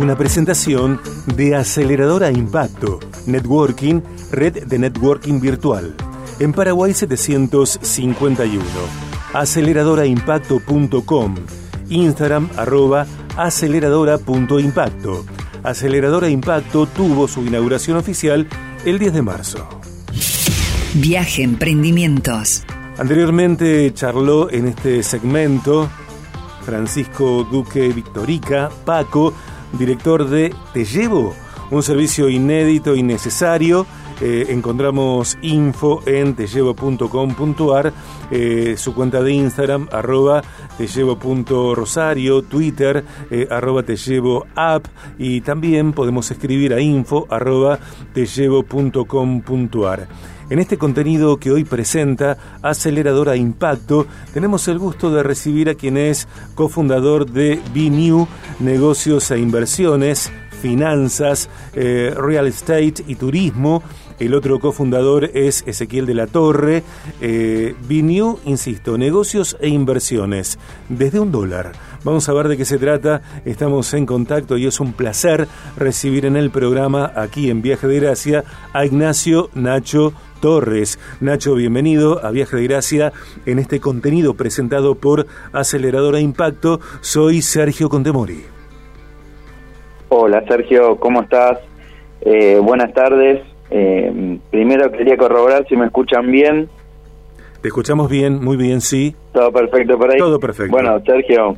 Una presentación de Aceleradora Impacto, Networking, red de networking virtual. En Paraguay 751. Aceleradoraimpacto.com. Instagram arroba aceleradora.impacto. Aceleradora Impacto tuvo su inauguración oficial el 10 de marzo. Viaje Emprendimientos. Anteriormente charló en este segmento Francisco Duque Victorica, Paco, director de Te Llevo, un servicio inédito y necesario. Eh, encontramos info en tellevo.com.ar, eh, su cuenta de Instagram, arroba tellevo.rosario, Twitter, eh, arroba app, y también podemos escribir a info arroba. En este contenido que hoy presenta Aceleradora Impacto, tenemos el gusto de recibir a quien es cofundador de BNew Negocios e Inversiones, Finanzas, eh, Real Estate y Turismo. El otro cofundador es Ezequiel de la Torre. Eh, insisto, negocios e inversiones desde un dólar. Vamos a ver de qué se trata. Estamos en contacto y es un placer recibir en el programa, aquí en Viaje de Gracia, a Ignacio Nacho Torres. Nacho, bienvenido a Viaje de Gracia en este contenido presentado por Aceleradora Impacto. Soy Sergio Contemori. Hola Sergio, ¿cómo estás? Eh, buenas tardes. Eh, primero quería corroborar si me escuchan bien. Te escuchamos bien, muy bien, sí. Todo perfecto por ahí. Todo perfecto. Bueno, Sergio,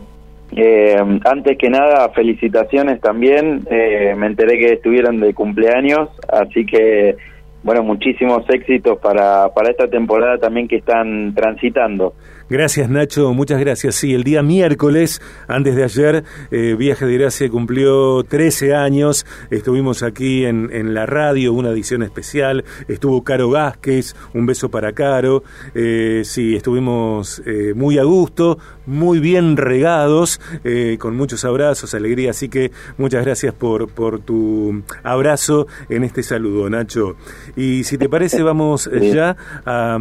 eh, antes que nada, felicitaciones también. me enteré que estuvieron de cumpleaños, así que bueno, muchísimos éxitos para, para esta temporada también que están transitando. Gracias Nacho, muchas gracias. Sí, el día miércoles, antes de ayer, eh, Viaje de Gracia cumplió 13 años. Estuvimos aquí en, en, la radio, una edición especial. Estuvo Caro Vázquez, un beso para Caro. Eh, sí, estuvimos eh, muy a gusto, muy bien regados, eh, con muchos abrazos, alegría. Así que muchas gracias por, por tu abrazo en este saludo, Nacho. Y si te parece, vamos ya a,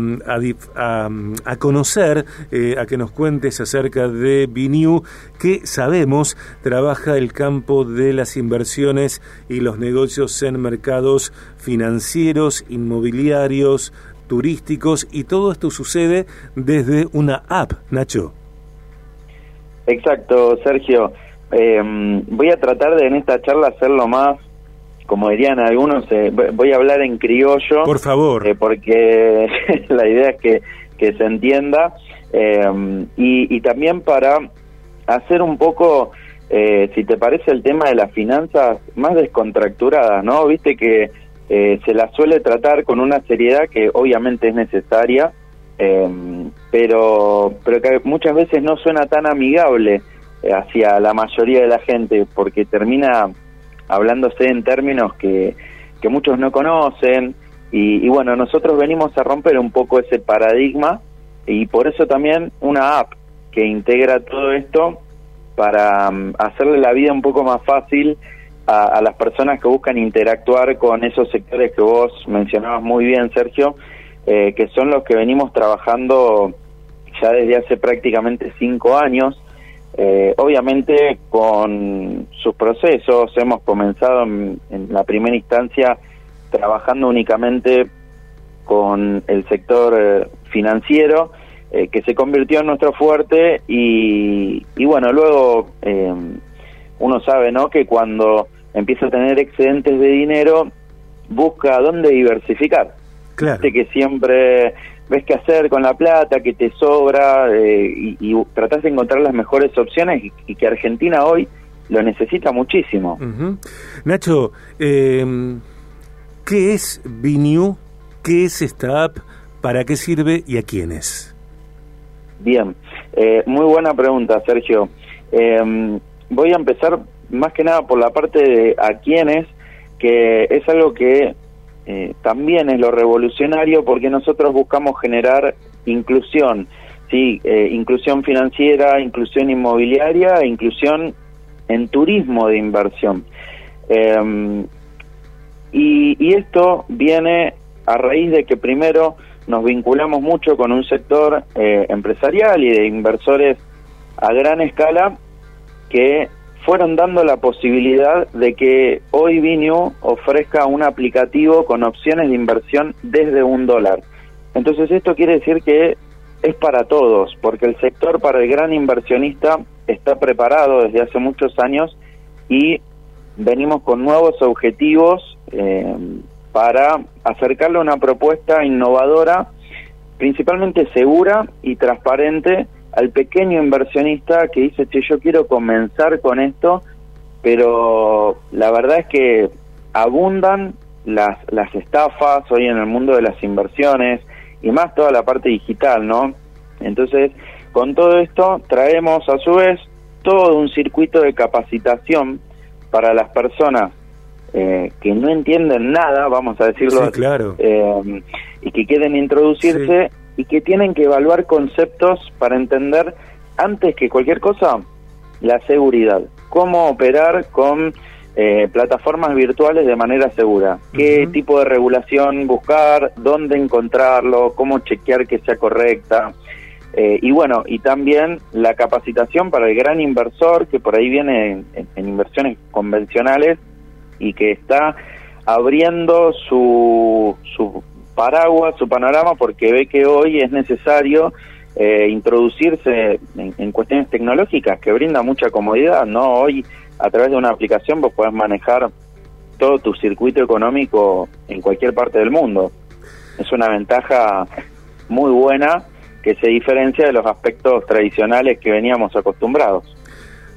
a, a conocer eh, a que nos cuentes acerca de Biniu, que sabemos trabaja el campo de las inversiones y los negocios en mercados financieros, inmobiliarios, turísticos y todo esto sucede desde una app, Nacho. Exacto, Sergio. Em, voy a tratar de en esta charla hacerlo más, como dirían algunos, eh, voy a hablar en criollo. Por favor. Eh, porque la idea es que, que se entienda. Eh, y, también para hacer un poco, eh, si te parece, el tema de las finanzas más descontracturadas, ¿no? Viste que eh, se las suele tratar con una seriedad que obviamente es necesaria, pero, pero que muchas veces no suena tan amigable hacia la mayoría de la gente, porque termina hablándose en términos que, que muchos no conocen, y, y bueno, nosotros venimos a romper un poco ese paradigma y por eso también una app que integra todo esto para um, hacerle la vida un poco más fácil a, las personas que buscan interactuar con esos sectores que vos mencionabas muy bien, Sergio, eh, que son los que venimos trabajando ya desde hace prácticamente cinco años. Eh, obviamente con sus procesos hemos comenzado en la primera instancia trabajando únicamente con el sector eh, financiero, eh, que se convirtió en nuestro fuerte y, bueno, luego eh, uno sabe ¿no? que cuando empieza a tener excedentes de dinero, busca dónde diversificar. Claro. que siempre ves qué hacer con la plata, que te sobra y, y tratás de encontrar las mejores opciones y, que Argentina hoy lo necesita muchísimo. Nacho, ¿qué es Binew ¿Qué es esta app? ¿Para qué sirve y a quiénes? Bien, eh, muy buena pregunta, Sergio. Em, voy a empezar más que nada por la parte de a quiénes, que es algo que eh, también es lo revolucionario porque nosotros buscamos generar inclusión, sí, eh, inclusión financiera, inclusión inmobiliaria, inclusión en turismo de inversión. Em, y, y, esto viene a raíz de que primero nos vinculamos mucho con un sector eh, empresarial y de inversores a gran escala que fueron dando la posibilidad de que hoy Vinu ofrezca un aplicativo con opciones de inversión desde un dólar. Entonces esto quiere decir que es para todos, porque el sector para el gran inversionista está preparado desde hace muchos años y venimos con nuevos objetivos eh, para acercarle una propuesta innovadora, principalmente segura y transparente al pequeño inversionista que dice, che, yo quiero comenzar con esto, pero la verdad es que abundan las, las estafas hoy en el mundo de las inversiones y más toda la parte digital, ¿no? Entonces, con todo esto traemos a su vez todo un circuito de capacitación para las personas eh, que no entienden nada, vamos a decirlo, claro. eh, y que quieren introducirse y que tienen que evaluar conceptos para entender, antes que cualquier cosa, la seguridad. Cómo operar con eh, plataformas virtuales de manera segura. ¿Qué tipo de regulación buscar? ¿Dónde encontrarlo? ¿Cómo chequear que sea correcta? Eh, y bueno, y también la capacitación para el gran inversor que por ahí viene en, inversiones convencionales y que está abriendo su, su paraguas, su panorama, porque ve que hoy es necesario eh, introducirse en, cuestiones tecnológicas que brinda mucha comodidad, ¿no? Hoy a través de una aplicación vos podés manejar todo tu circuito económico en cualquier parte del mundo. Es una ventaja muy buena que se diferencia de los aspectos tradicionales que veníamos acostumbrados.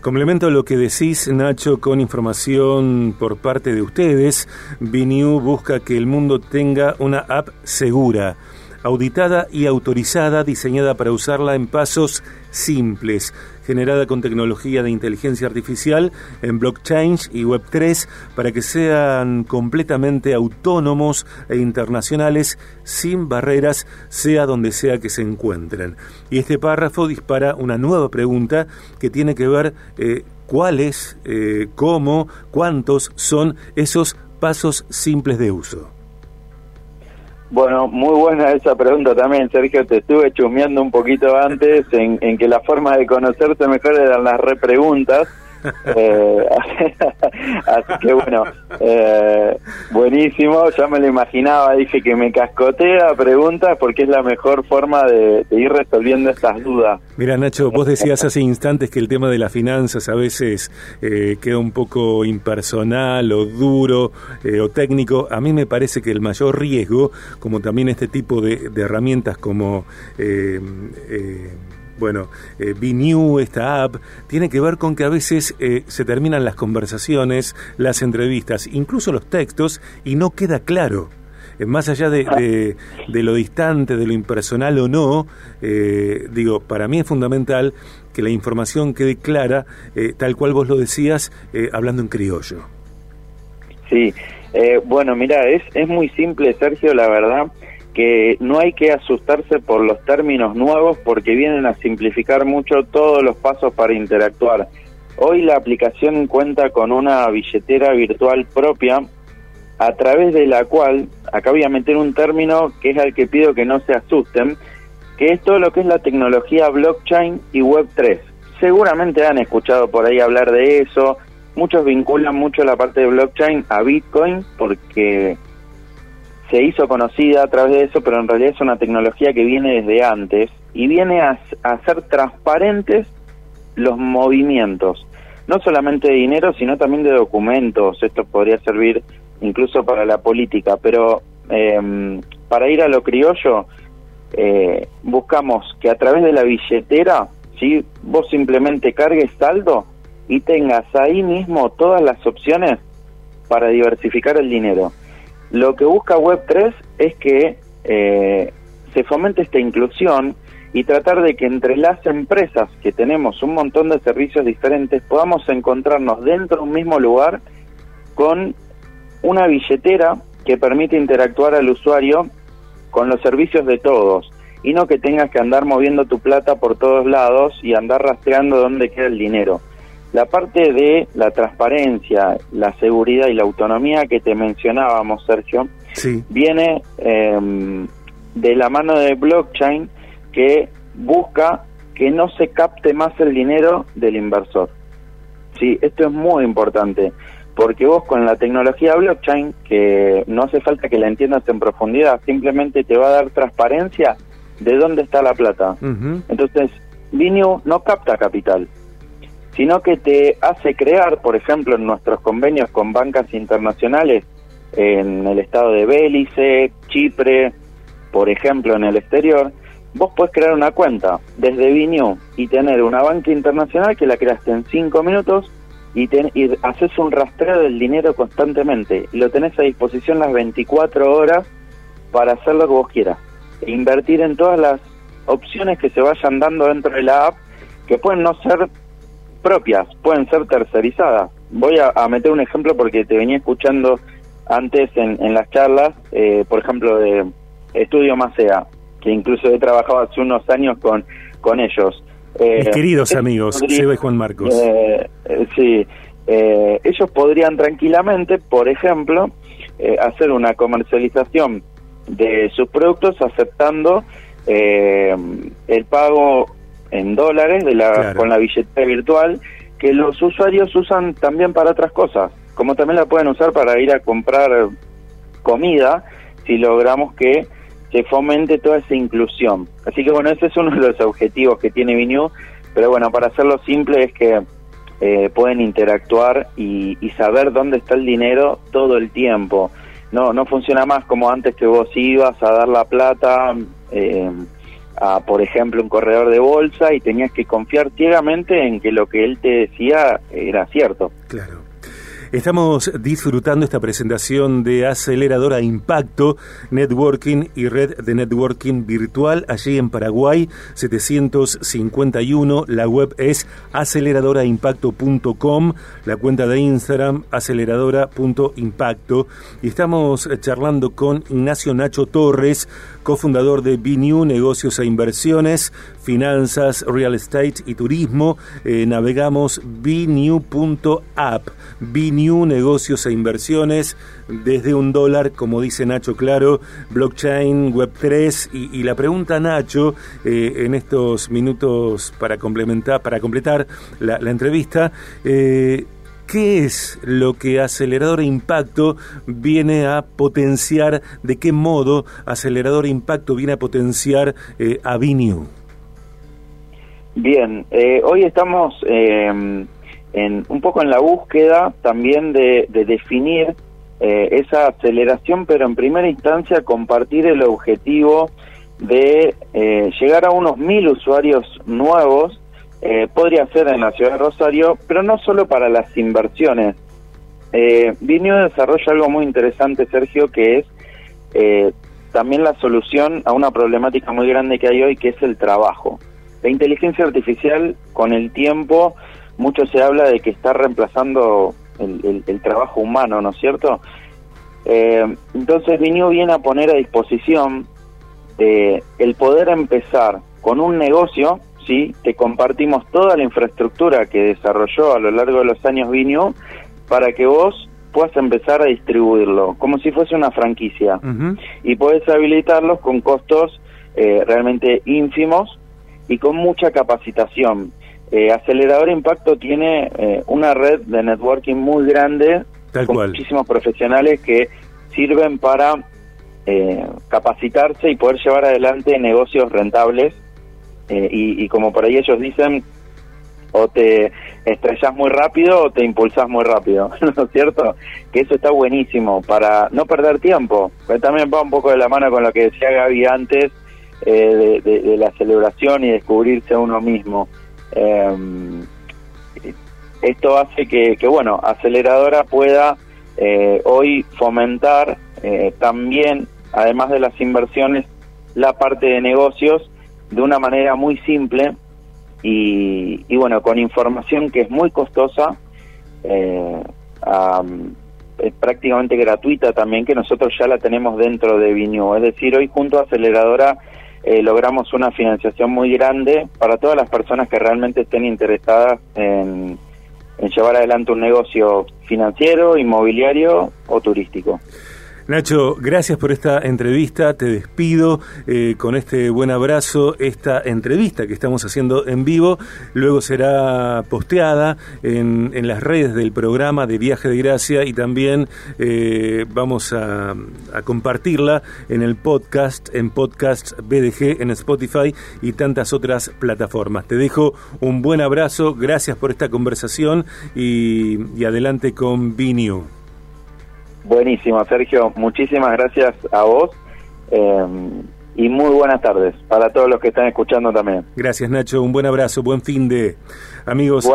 Complemento lo que decís, Nacho, con información por parte de ustedes. Viniu busca que el mundo tenga una app segura auditada y autorizada, diseñada para usarla en pasos simples, generada con tecnología de inteligencia artificial en blockchain y Web3 para que sean completamente autónomos e internacionales sin barreras, sea donde sea que se encuentren. Y este párrafo dispara una nueva pregunta que tiene que ver eh, cuáles, eh, cómo, cuántos son esos pasos simples de uso. Bueno, muy buena esa pregunta también, Sergio. Te estuve chumeando un poquito antes en, en que la forma de conocerte mejor eran las repreguntas. Eh, así que bueno, eh, buenísimo, ya me lo imaginaba, dije que me cascotea preguntas porque es la mejor forma de, ir resolviendo estas dudas. Mira Nacho, vos decías hace instantes que el tema de las finanzas a veces eh, queda un poco impersonal o duro o técnico. A mí me parece que el mayor riesgo, como también este tipo de, de herramientas como bueno, eh, New, esta app, tiene que ver con que a veces eh, se terminan las conversaciones, las entrevistas, incluso los textos, y no queda claro. Eh, más allá de, lo distante, de lo impersonal o no, eh, digo, para mí es fundamental que la información quede clara, tal cual vos lo decías, hablando en criollo. Sí, bueno, mira, es, es muy simple, Sergio, la verdad que no hay que asustarse por los términos nuevos porque vienen a simplificar mucho todos los pasos para interactuar. Hoy la aplicación cuenta con una billetera virtual propia a través de la cual, acá voy a meter un término que es al que pido que no se asusten, que es todo lo que es la tecnología blockchain y Web3. Seguramente han escuchado por ahí hablar de eso, muchos vinculan mucho la parte de blockchain a Bitcoin porque se hizo conocida a través de eso, pero en realidad es una tecnología que viene desde antes y viene a, hacer transparentes los movimientos, no solamente de dinero, sino también de documentos. Esto podría servir incluso para la política, pero em, para ir a lo criollo, eh, buscamos que a través de la billetera, ¿sí? vos simplemente cargues saldo y tengas ahí mismo todas las opciones para diversificar el dinero. Lo que busca Web3 es que eh, se fomente esta inclusión y tratar de que entre las empresas que tenemos un montón de servicios diferentes podamos encontrarnos dentro de un mismo lugar con una billetera que permite interactuar al usuario con los servicios de todos y no que tengas que andar moviendo tu plata por todos lados y andar rastreando dónde queda el dinero. La parte de la transparencia, la seguridad y la autonomía que te mencionábamos, Sergio, viene em, de la mano de blockchain que busca que no se capte más el dinero del inversor. Sí, esto es muy importante, porque vos con la tecnología blockchain, que no hace falta que la entiendas en profundidad, simplemente te va a dar transparencia de dónde está la plata. Entonces, Bineo no capta capital, sino que te hace crear, por ejemplo, en nuestros convenios con bancas internacionales, en el estado de Bélice, Chipre, por ejemplo, en el exterior, vos puedes crear una cuenta desde Bineo y tener una banca internacional que la creaste en cinco minutos y, y haces un rastreo del dinero constantemente y lo tenés a disposición las 24 horas para hacer lo que vos quieras. E invertir en todas las opciones que se vayan dando dentro de la app, que pueden no ser propias, pueden ser tercerizadas. Voy a, meter un ejemplo porque te venía escuchando antes en, las charlas, eh, por ejemplo, de Estudio Macea, que incluso he trabajado hace unos años con, con ellos. Eh, Mis queridos amigos, Seba y Juan Marcos. Eh, sí, ellos podrían tranquilamente, por ejemplo, hacer una comercialización de sus productos aceptando el pago en dólares de la, con la billetera virtual que los usuarios usan también para otras cosas, como también la pueden usar para ir a comprar comida si logramos que se fomente toda esa inclusión. Así que bueno, ese es uno de los objetivos que tiene Vinew, pero bueno, para hacerlo simple es que eh, pueden interactuar y, y, saber dónde está el dinero todo el tiempo. No, no funciona más como antes que vos ibas a dar la plata, eh, a, por ejemplo, un corredor de bolsa y tenías que confiar ciegamente en que lo que él te decía era cierto. Claro. Estamos disfrutando esta presentación de Aceleradora Impacto, Networking y Red de Networking Virtual allí en Paraguay 751. La web es aceleradoraimpacto.com, la cuenta de Instagram aceleradora.impacto. Y estamos charlando con Ignacio Nacho Torres, cofundador de BNew Negocios e Inversiones, Finanzas, Real Estate y Turismo. Eh, navegamos bnew.app, BNew Negocios e Inversiones, desde un dólar, como dice Nacho Claro, blockchain, Web3. Y, la pregunta, Nacho, eh, en estos minutos para complementar, para completar la, entrevista, eh, ¿Qué es lo que Acelerador Impacto viene a potenciar? ¿De qué modo Acelerador Impacto viene a potenciar eh, a Viniu? Bien, eh, hoy estamos em, en, un poco en la búsqueda también de, definir eh, esa aceleración, pero en primera instancia compartir el objetivo de llegar a unos mil usuarios nuevos eh, podría ser en la ciudad de Rosario, pero no solo para las inversiones. Eh, Vinio desarrolla algo muy interesante, Sergio, que es eh, también la solución a una problemática muy grande que hay hoy, que es el trabajo. La inteligencia artificial, con el tiempo, mucho se habla de que está reemplazando el, trabajo humano, ¿no es cierto? Eh, entonces Vinio viene a poner a disposición el poder empezar con un negocio ¿sí? Te compartimos toda la infraestructura que desarrolló a lo largo de los años Vinio para que vos puedas empezar a distribuirlo, como si fuese una franquicia. Y puedes habilitarlos con costos eh, realmente ínfimos y con mucha capacitación. Eh, Acelerador Impacto tiene eh, una red de networking muy grande, con muchísimos profesionales que sirven para capacitarse y poder llevar adelante negocios rentables eh, y, como por ahí ellos dicen, o te estrellas muy rápido o te impulsas muy rápido, ¿no es cierto? Que eso está buenísimo para no perder tiempo. Pero también va un poco de la mano con lo que decía Gaby antes eh, de, la celebración y descubrirse a uno mismo. Em, esto hace que, que, bueno, Aceleradora pueda eh, hoy fomentar también, además de las inversiones, la parte de negocios de una manera muy simple y, bueno, con información que es muy costosa, eh, es prácticamente gratuita también, que nosotros ya la tenemos dentro de Vinew. Es decir, hoy junto a Aceleradora eh, logramos una financiación muy grande para todas las personas que realmente estén interesadas en llevar adelante un negocio financiero, inmobiliario o turístico. Nacho, gracias por esta entrevista. Te despido eh, con este buen abrazo. Esta entrevista que estamos haciendo en vivo luego será posteada en, las redes del programa de Viaje de Gracia y también eh, vamos a, compartirla en el podcast, en podcast BDG, en Spotify y tantas otras plataformas. Te dejo un buen abrazo. Gracias por esta conversación y, adelante con BNew. Buenísimo, Sergio. Muchísimas gracias a vos. Eh, y muy buenas tardes para todos los que están escuchando también. Gracias Nacho, un buen abrazo, buen fin de amigos.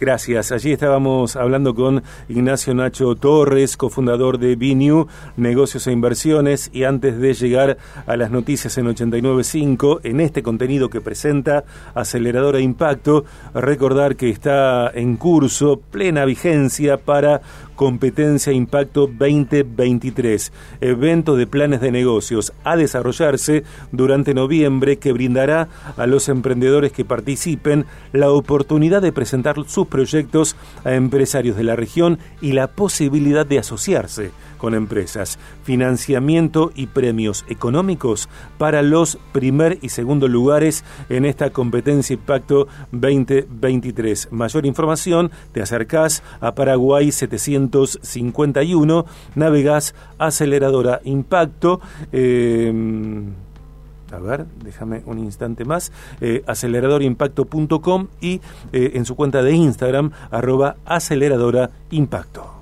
gracias. Allí estábamos hablando con Ignacio Nacho Torres, cofundador de BNew, negocios e inversiones, y antes de llegar a las noticias en 89.5, en este contenido que presenta Aceleradora Impacto, recordar que está en curso, plena vigencia para Competencia Impacto 2023, evento de planes de negocios a desarrollarse durante noviembre que brindará a los emprendedores que participen la oportunidad de presentar sus proyectos a empresarios de la región y la posibilidad de asociarse con empresas, financiamiento y premios económicos para los primer y segundo lugares en esta competencia Impacto 2023. Mayor información, te acercás a Paraguay 751, navegás aceleradora Impacto. Em, a ver, déjame un instante más, eh, aceleradorimpacto.com y eh, en su cuenta de Instagram, arroba aceleradora impacto.